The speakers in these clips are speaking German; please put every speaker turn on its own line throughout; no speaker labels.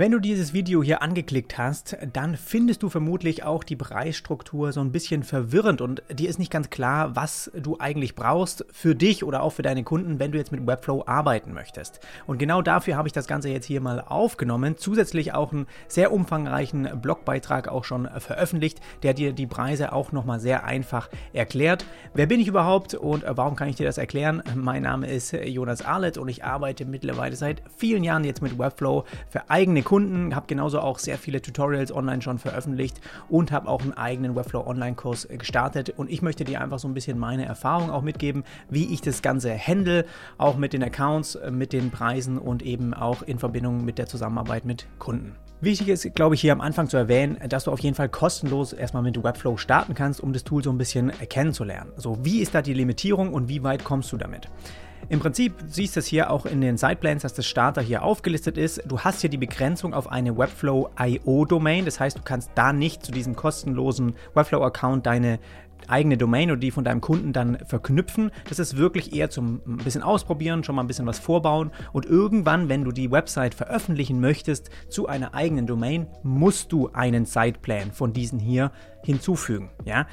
Wenn du dieses Video hier angeklickt hast, dann findest du vermutlich auch die Preisstruktur so ein bisschen verwirrend und dir ist nicht ganz klar, was du eigentlich brauchst für dich oder auch für deine Kunden, wenn du jetzt mit Webflow arbeiten möchtest. Und genau dafür habe ich das Ganze jetzt hier mal aufgenommen, zusätzlich auch einen sehr umfangreichen Blogbeitrag auch schon veröffentlicht, der dir die Preise auch nochmal sehr einfach erklärt. Wer bin ich überhaupt und warum kann ich dir das erklären? Mein Name ist Jonas Arlett und ich arbeite mittlerweile seit vielen Jahren jetzt mit Webflow für eigene Kunden, habe genauso auch sehr viele Tutorials online schon veröffentlicht und habe auch einen eigenen Webflow Online-Kurs gestartet. Und ich möchte dir einfach so ein bisschen meine Erfahrung auch mitgeben, wie ich das Ganze handle, auch mit den Accounts, mit den Preisen und eben auch in Verbindung mit der Zusammenarbeit mit Kunden. Wichtig ist, glaube ich, hier am Anfang zu erwähnen, dass du auf jeden Fall kostenlos erstmal mit Webflow starten kannst, um das Tool so ein bisschen kennenzulernen. So, wie ist da die Limitierung und wie weit kommst du damit? Im Prinzip siehst du es hier auch in den Sideplans, dass das Starter hier aufgelistet ist. Du hast hier die Begrenzung auf eine Webflow IO Domain. Das heißt, du kannst da nicht zu diesem kostenlosen Webflow Account deine eigene Domain oder die von deinem Kunden dann verknüpfen. Das ist wirklich eher zum ein bisschen ausprobieren, schon mal ein bisschen was vorbauen und irgendwann, wenn du die Website veröffentlichen möchtest zu einer eigenen Domain, musst du einen Siteplan von diesen hier hinzufügen. Ja?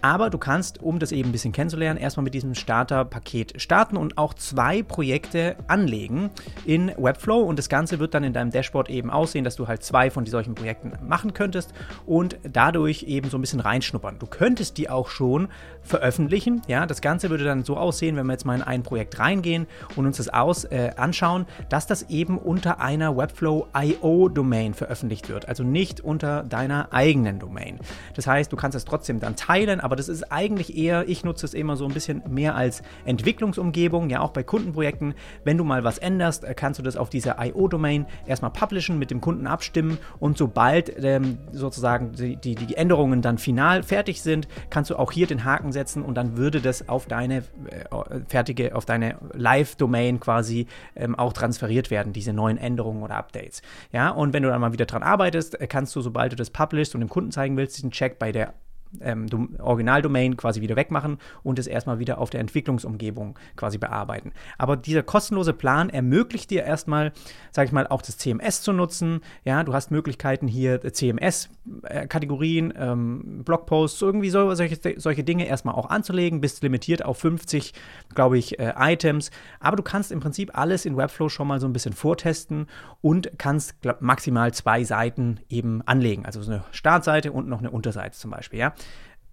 Aber du kannst, um das eben ein bisschen kennenzulernen, erstmal mit diesem Starter-Paket starten und auch zwei Projekte anlegen in Webflow und das Ganze wird dann in deinem Dashboard eben aussehen, dass du halt zwei von solchen Projekten machen könntest und dadurch eben so ein bisschen reinschnuppern. Du könntest die auch schon veröffentlichen. Ja, das Ganze würde dann so aussehen, wenn wir jetzt mal in ein Projekt reingehen und uns das aus, äh, anschauen, dass das eben unter einer Webflow IO Domain veröffentlicht wird, also nicht unter deiner eigenen Domain. Das heißt, du kannst es trotzdem dann teilen, aber das ist eigentlich eher, ich nutze es immer so ein bisschen mehr als Entwicklungsumgebung, ja auch bei Kundenprojekten. Wenn du mal was änderst, äh, kannst du das auf dieser IO Domain erstmal publishen, mit dem Kunden abstimmen und sobald ähm, sozusagen die, die, die Änderungen dann final fertig sind, kannst du auch hier den Haken setzen und dann würde das auf deine äh, fertige, auf deine Live-Domain quasi ähm, auch transferiert werden, diese neuen Änderungen oder Updates. Ja, und wenn du dann mal wieder dran arbeitest, äh, kannst du, sobald du das publishst und dem Kunden zeigen willst, diesen Check bei der ähm, Originaldomain quasi wieder wegmachen und es erstmal wieder auf der Entwicklungsumgebung quasi bearbeiten. Aber dieser kostenlose Plan ermöglicht dir erstmal, sage ich mal, auch das CMS zu nutzen. Ja, du hast Möglichkeiten hier CMS-Kategorien, ähm, Blogposts, irgendwie so, solche, solche Dinge erstmal auch anzulegen, bist limitiert auf 50, glaube ich, äh, Items. Aber du kannst im Prinzip alles in Webflow schon mal so ein bisschen vortesten und kannst glaub, maximal zwei Seiten eben anlegen. Also so eine Startseite und noch eine Unterseite zum Beispiel. Ja.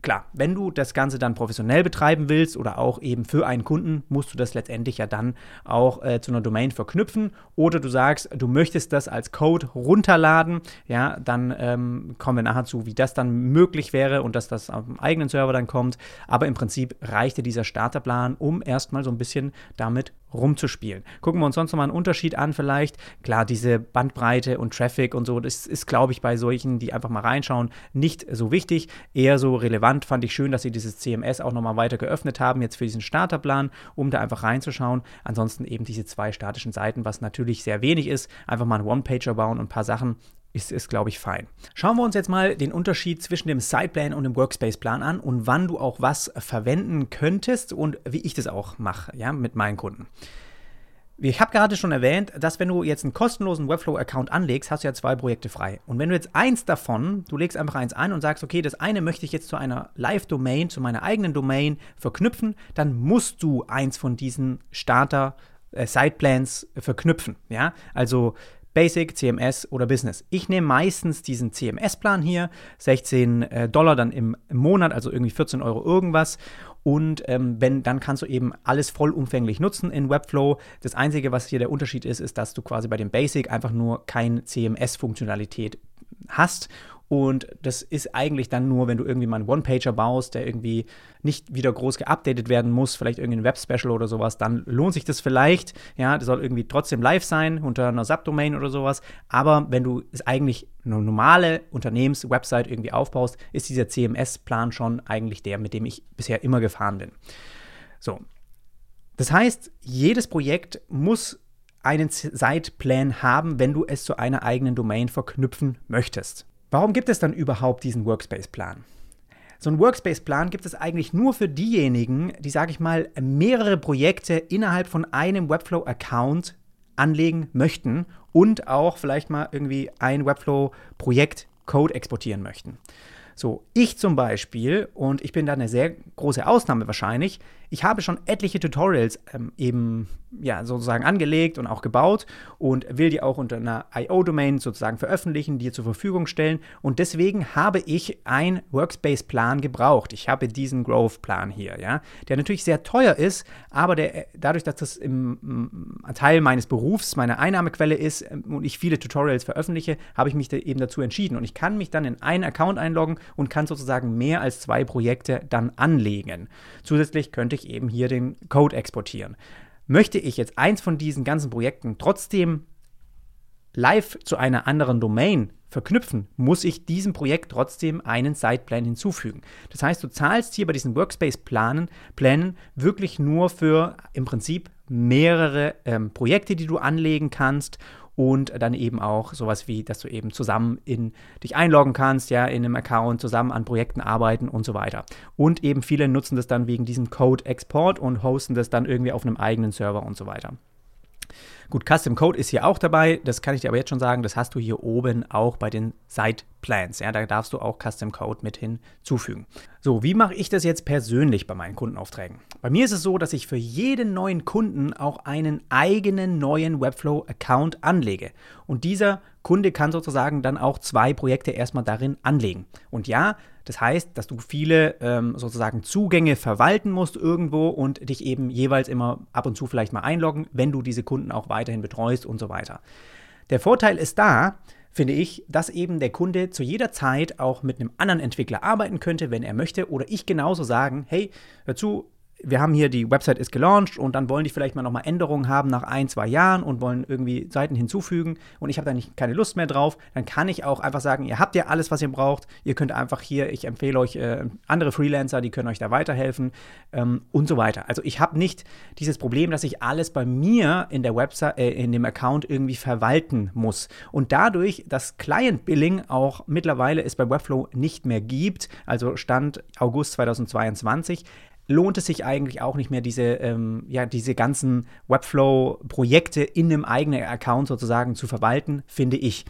Klar, wenn du das Ganze dann professionell betreiben willst oder auch eben für einen Kunden, musst du das letztendlich ja dann auch äh, zu einer Domain verknüpfen. Oder du sagst, du möchtest das als Code runterladen, ja, dann ähm, kommen wir nachher zu, wie das dann möglich wäre und dass das auf dem eigenen Server dann kommt. Aber im Prinzip reichte dieser Starterplan, um erstmal so ein bisschen damit rumzuspielen. Gucken wir uns sonst nochmal einen Unterschied an vielleicht. Klar, diese Bandbreite und Traffic und so, das ist, glaube ich, bei solchen, die einfach mal reinschauen, nicht so wichtig. Eher so relevant fand ich schön, dass sie dieses CMS auch nochmal weiter geöffnet haben, jetzt für diesen Starterplan, um da einfach reinzuschauen. Ansonsten eben diese zwei statischen Seiten, was natürlich sehr wenig ist. Einfach mal einen One-Pager bauen und ein paar Sachen ist, ist glaube ich, fein. Schauen wir uns jetzt mal den Unterschied zwischen dem Sideplan und dem Workspace-Plan an und wann du auch was verwenden könntest und wie ich das auch mache, ja, mit meinen Kunden. Ich habe gerade schon erwähnt, dass wenn du jetzt einen kostenlosen Webflow-Account anlegst, hast du ja zwei Projekte frei. Und wenn du jetzt eins davon, du legst einfach eins an und sagst, okay, das eine möchte ich jetzt zu einer Live-Domain, zu meiner eigenen Domain verknüpfen, dann musst du eins von diesen Starter-Sideplans äh, verknüpfen. Ja, also Basic, CMS oder Business. Ich nehme meistens diesen CMS-Plan hier, 16 äh, Dollar dann im, im, Monat, also irgendwie 14 Euro irgendwas. Und ähm, wenn, dann kannst du eben alles vollumfänglich nutzen in Webflow. Das Einzige, was hier der Unterschied ist, ist, dass du quasi bei dem Basic einfach nur keine CMS-Funktionalität hast und das ist eigentlich dann nur, wenn du irgendwie mal einen One-Pager baust, der irgendwie nicht wieder groß geupdatet werden muss, vielleicht irgendein Web-Special oder sowas, dann lohnt sich das vielleicht. Ja, das soll irgendwie trotzdem live sein unter einer Subdomain oder sowas. Aber wenn du es eigentlich eine normale Unternehmens-Website irgendwie aufbaust, ist dieser CMS-Plan schon eigentlich der, mit dem ich bisher immer gefahren bin. So. Das heißt, jedes Projekt muss einen Site-Plan haben, wenn du es zu einer eigenen Domain verknüpfen möchtest. Warum gibt es dann überhaupt diesen Workspace-Plan? So ein Workspace-Plan gibt es eigentlich nur für diejenigen, die, sage ich mal, mehrere Projekte innerhalb von einem Webflow-Account anlegen möchten und auch vielleicht mal irgendwie ein Webflow-Projekt Code exportieren möchten. So, ich zum Beispiel, und ich bin da eine sehr große Ausnahme wahrscheinlich, ich habe schon etliche Tutorials ähm, eben ja, sozusagen angelegt und auch gebaut und will die auch unter einer IO-Domain sozusagen veröffentlichen, dir zur Verfügung stellen. Und deswegen habe ich einen Workspace-Plan gebraucht. Ich habe diesen Growth-Plan hier, ja, der natürlich sehr teuer ist, aber der, dadurch, dass das im, Teil meines Berufs, meine Einnahmequelle ist ähm, und ich viele Tutorials veröffentliche, habe ich mich da eben dazu entschieden. Und ich kann mich dann in einen Account einloggen und kann sozusagen mehr als zwei Projekte dann anlegen. Zusätzlich könnte ich eben hier den Code exportieren. Möchte ich jetzt eins von diesen ganzen Projekten trotzdem live zu einer anderen Domain verknüpfen, muss ich diesem Projekt trotzdem einen Sideplan hinzufügen. Das heißt, du zahlst hier bei diesen Workspace-Plänen Plänen wirklich nur für im Prinzip mehrere ähm, Projekte, die du anlegen kannst und dann eben auch sowas wie, dass du eben zusammen in dich einloggen kannst, ja, in einem Account, zusammen an Projekten arbeiten und so weiter. Und eben viele nutzen das dann wegen diesem Code-Export und hosten das dann irgendwie auf einem eigenen Server und so weiter. Gut, Custom Code ist hier auch dabei. Das kann ich dir aber jetzt schon sagen. Das hast du hier oben auch bei den Site Plans. Ja, da darfst du auch Custom Code mit hinzufügen. So, wie mache ich das jetzt persönlich bei meinen Kundenaufträgen? Bei mir ist es so, dass ich für jeden neuen Kunden auch einen eigenen neuen Webflow-Account anlege. Und dieser Kunde kann sozusagen dann auch zwei Projekte erstmal darin anlegen. Und ja, das heißt, dass du viele ähm, sozusagen Zugänge verwalten musst irgendwo und dich eben jeweils immer ab und zu vielleicht mal einloggen, wenn du diese Kunden auch weiterhin betreust und so weiter. Der Vorteil ist da, finde ich, dass eben der Kunde zu jeder Zeit auch mit einem anderen Entwickler arbeiten könnte, wenn er möchte, oder ich genauso sagen, hey, hör zu, wir haben hier, die Website ist gelauncht und dann wollen die vielleicht mal nochmal Änderungen haben nach ein, zwei Jahren und wollen irgendwie Seiten hinzufügen und ich habe da nicht, keine Lust mehr drauf, dann kann ich auch einfach sagen, ihr habt ja alles, was ihr braucht, ihr könnt einfach hier, ich empfehle euch äh, andere Freelancer, die können euch da weiterhelfen ähm, und so weiter. Also ich habe nicht dieses Problem, dass ich alles bei mir in der Website, äh, in dem Account irgendwie verwalten muss. Und dadurch, dass Client Billing auch mittlerweile es bei Webflow nicht mehr gibt, also Stand August 2022, lohnt es sich eigentlich auch nicht mehr, diese, ähm, ja, diese ganzen Webflow-Projekte in einem eigenen Account sozusagen zu verwalten, finde ich.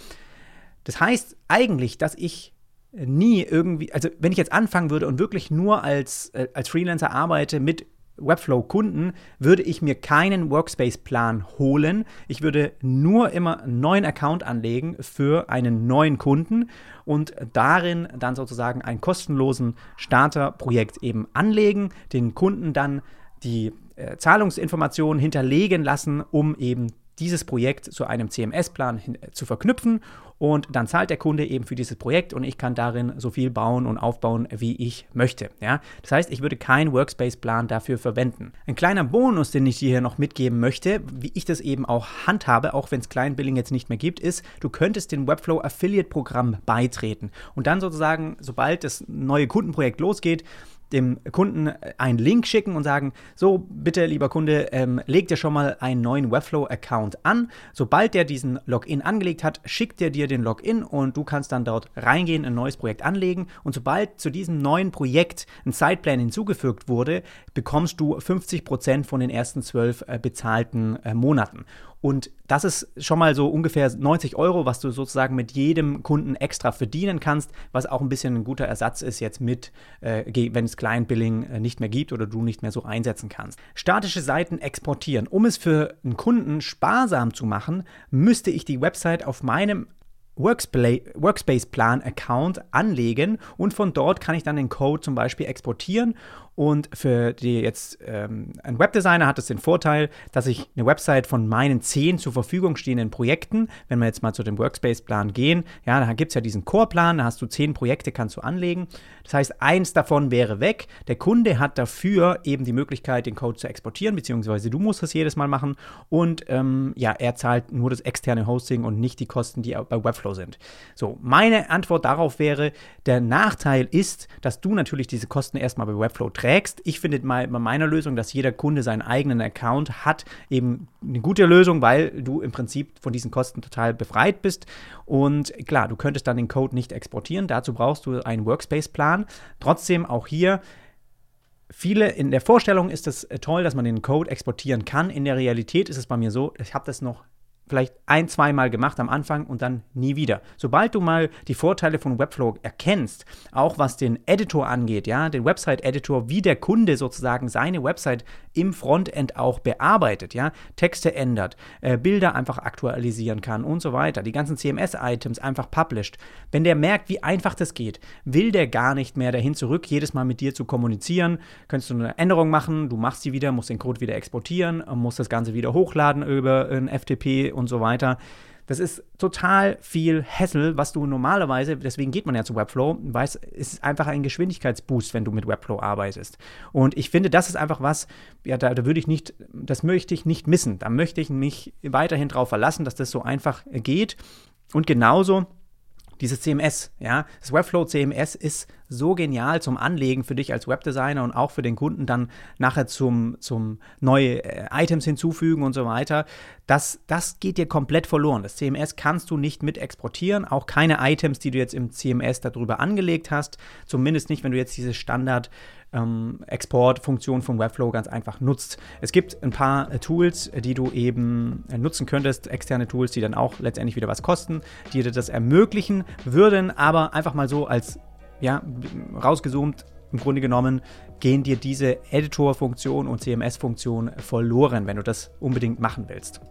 Das heißt eigentlich, dass ich nie irgendwie, also wenn ich jetzt anfangen würde und wirklich nur als, äh, als Freelancer arbeite mit Webflow-Kunden würde ich mir keinen Workspace-Plan holen. Ich würde nur immer einen neuen Account anlegen für einen neuen Kunden und darin dann sozusagen ein kostenlosen Starterprojekt eben anlegen, den Kunden dann die äh, Zahlungsinformationen hinterlegen lassen, um eben dieses Projekt zu einem CMS-Plan äh, zu verknüpfen und dann zahlt der Kunde eben für dieses Projekt und ich kann darin so viel bauen und aufbauen, wie ich möchte. Ja? Das heißt, ich würde keinen Workspace-Plan dafür verwenden. Ein kleiner Bonus, den ich dir hier noch mitgeben möchte, wie ich das eben auch handhabe, auch wenn es Kleinbilling jetzt nicht mehr gibt, ist, du könntest dem Webflow Affiliate Programm beitreten und dann sozusagen, sobald das neue Kundenprojekt losgeht, dem Kunden einen Link schicken und sagen, so bitte lieber Kunde, ähm, leg dir schon mal einen neuen Webflow-Account an. Sobald der diesen Login angelegt hat, schickt er dir den Login und du kannst dann dort reingehen, ein neues Projekt anlegen und sobald zu diesem neuen Projekt ein Zeitplan hinzugefügt wurde, bekommst du 50% von den ersten zwölf äh, bezahlten äh, Monaten. Und das ist schon mal so ungefähr 90 Euro, was du sozusagen mit jedem Kunden extra verdienen kannst, was auch ein bisschen ein guter Ersatz ist jetzt mit, äh, wenn es Client Billing äh, nicht mehr gibt oder du nicht mehr so einsetzen kannst. Statische Seiten exportieren. Um es für einen Kunden sparsam zu machen, müsste ich die Website auf meinem Workspace-Plan-Account anlegen und von dort kann ich dann den Code zum Beispiel exportieren und für die jetzt ähm, ein Webdesigner hat es den Vorteil, dass ich eine Website von meinen zehn zur Verfügung stehenden Projekten, wenn wir jetzt mal zu dem Workspace-Plan gehen, ja, da gibt es ja diesen Core-Plan, da hast du zehn Projekte, kannst du anlegen. Das heißt, eins davon wäre weg. Der Kunde hat dafür eben die Möglichkeit, den Code zu exportieren, beziehungsweise du musst es jedes Mal machen. Und ähm, ja, er zahlt nur das externe Hosting und nicht die Kosten, die bei Webflow sind. So, meine Antwort darauf wäre, der Nachteil ist, dass du natürlich diese Kosten erstmal bei Webflow trägst. Ich finde mal bei meiner Lösung, dass jeder Kunde seinen eigenen Account hat, eben eine gute Lösung, weil du im Prinzip von diesen Kosten total befreit bist. Und klar, du könntest dann den Code nicht exportieren. Dazu brauchst du einen Workspace-Plan. Trotzdem auch hier viele in der Vorstellung ist es toll, dass man den Code exportieren kann. In der Realität ist es bei mir so, ich habe das noch vielleicht ein, zweimal gemacht am Anfang und dann nie wieder. Sobald du mal die Vorteile von Webflow erkennst, auch was den Editor angeht, ja, den Website-Editor, wie der Kunde sozusagen seine Website im Frontend auch bearbeitet, ja, Texte ändert, äh, Bilder einfach aktualisieren kann und so weiter, die ganzen CMS-Items einfach published. Wenn der merkt, wie einfach das geht, will der gar nicht mehr dahin zurück, jedes Mal mit dir zu kommunizieren. Könntest du eine Änderung machen, du machst sie wieder, musst den Code wieder exportieren, musst das Ganze wieder hochladen über ein FTP und so weiter. Das ist total viel Hassel, was du normalerweise, deswegen geht man ja zu Webflow, weil es ist einfach ein Geschwindigkeitsboost, wenn du mit Webflow arbeitest. Und ich finde, das ist einfach was, ja, da, da würde ich nicht, das möchte ich nicht missen. Da möchte ich mich weiterhin darauf verlassen, dass das so einfach geht. Und genauso dieses CMS, ja, das Webflow CMS ist so genial zum Anlegen für dich als Webdesigner und auch für den Kunden dann nachher zum, zum neue äh, Items hinzufügen und so weiter. Das, das geht dir komplett verloren. Das CMS kannst du nicht mit exportieren, auch keine Items, die du jetzt im CMS darüber angelegt hast, zumindest nicht, wenn du jetzt diese Standard ähm, Exportfunktion von Webflow ganz einfach nutzt. Es gibt ein paar äh, Tools, die du eben äh, nutzen könntest, externe Tools, die dann auch letztendlich wieder was kosten, die dir das ermöglichen würden, aber einfach mal so als ja, rausgezoomt, im Grunde genommen gehen dir diese Editor-Funktion und CMS-Funktion verloren, wenn du das unbedingt machen willst.